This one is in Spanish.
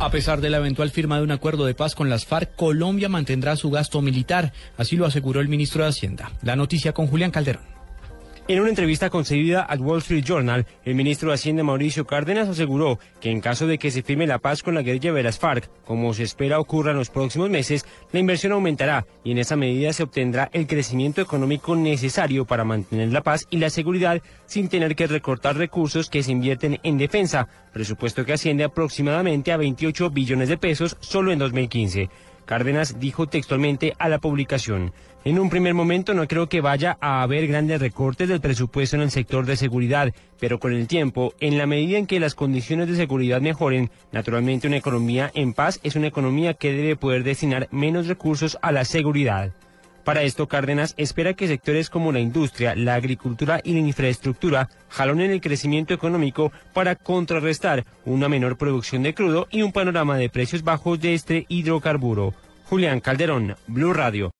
A pesar de la eventual firma de un acuerdo de paz con las FARC, Colombia mantendrá su gasto militar, así lo aseguró el ministro de Hacienda. La noticia con Julián Calderón. En una entrevista concedida al Wall Street Journal, el ministro de Hacienda Mauricio Cárdenas aseguró que en caso de que se firme la paz con la guerrilla de las FARC, como se espera ocurra en los próximos meses, la inversión aumentará y en esa medida se obtendrá el crecimiento económico necesario para mantener la paz y la seguridad sin tener que recortar recursos que se invierten en defensa, presupuesto que asciende aproximadamente a 28 billones de pesos solo en 2015. Cárdenas dijo textualmente a la publicación, en un primer momento no creo que vaya a haber grandes recortes del presupuesto en el sector de seguridad, pero con el tiempo, en la medida en que las condiciones de seguridad mejoren, naturalmente una economía en paz es una economía que debe poder destinar menos recursos a la seguridad. Para esto, Cárdenas espera que sectores como la industria, la agricultura y la infraestructura jalonen el crecimiento económico para contrarrestar una menor producción de crudo y un panorama de precios bajos de este hidrocarburo. Julián Calderón, Blue Radio.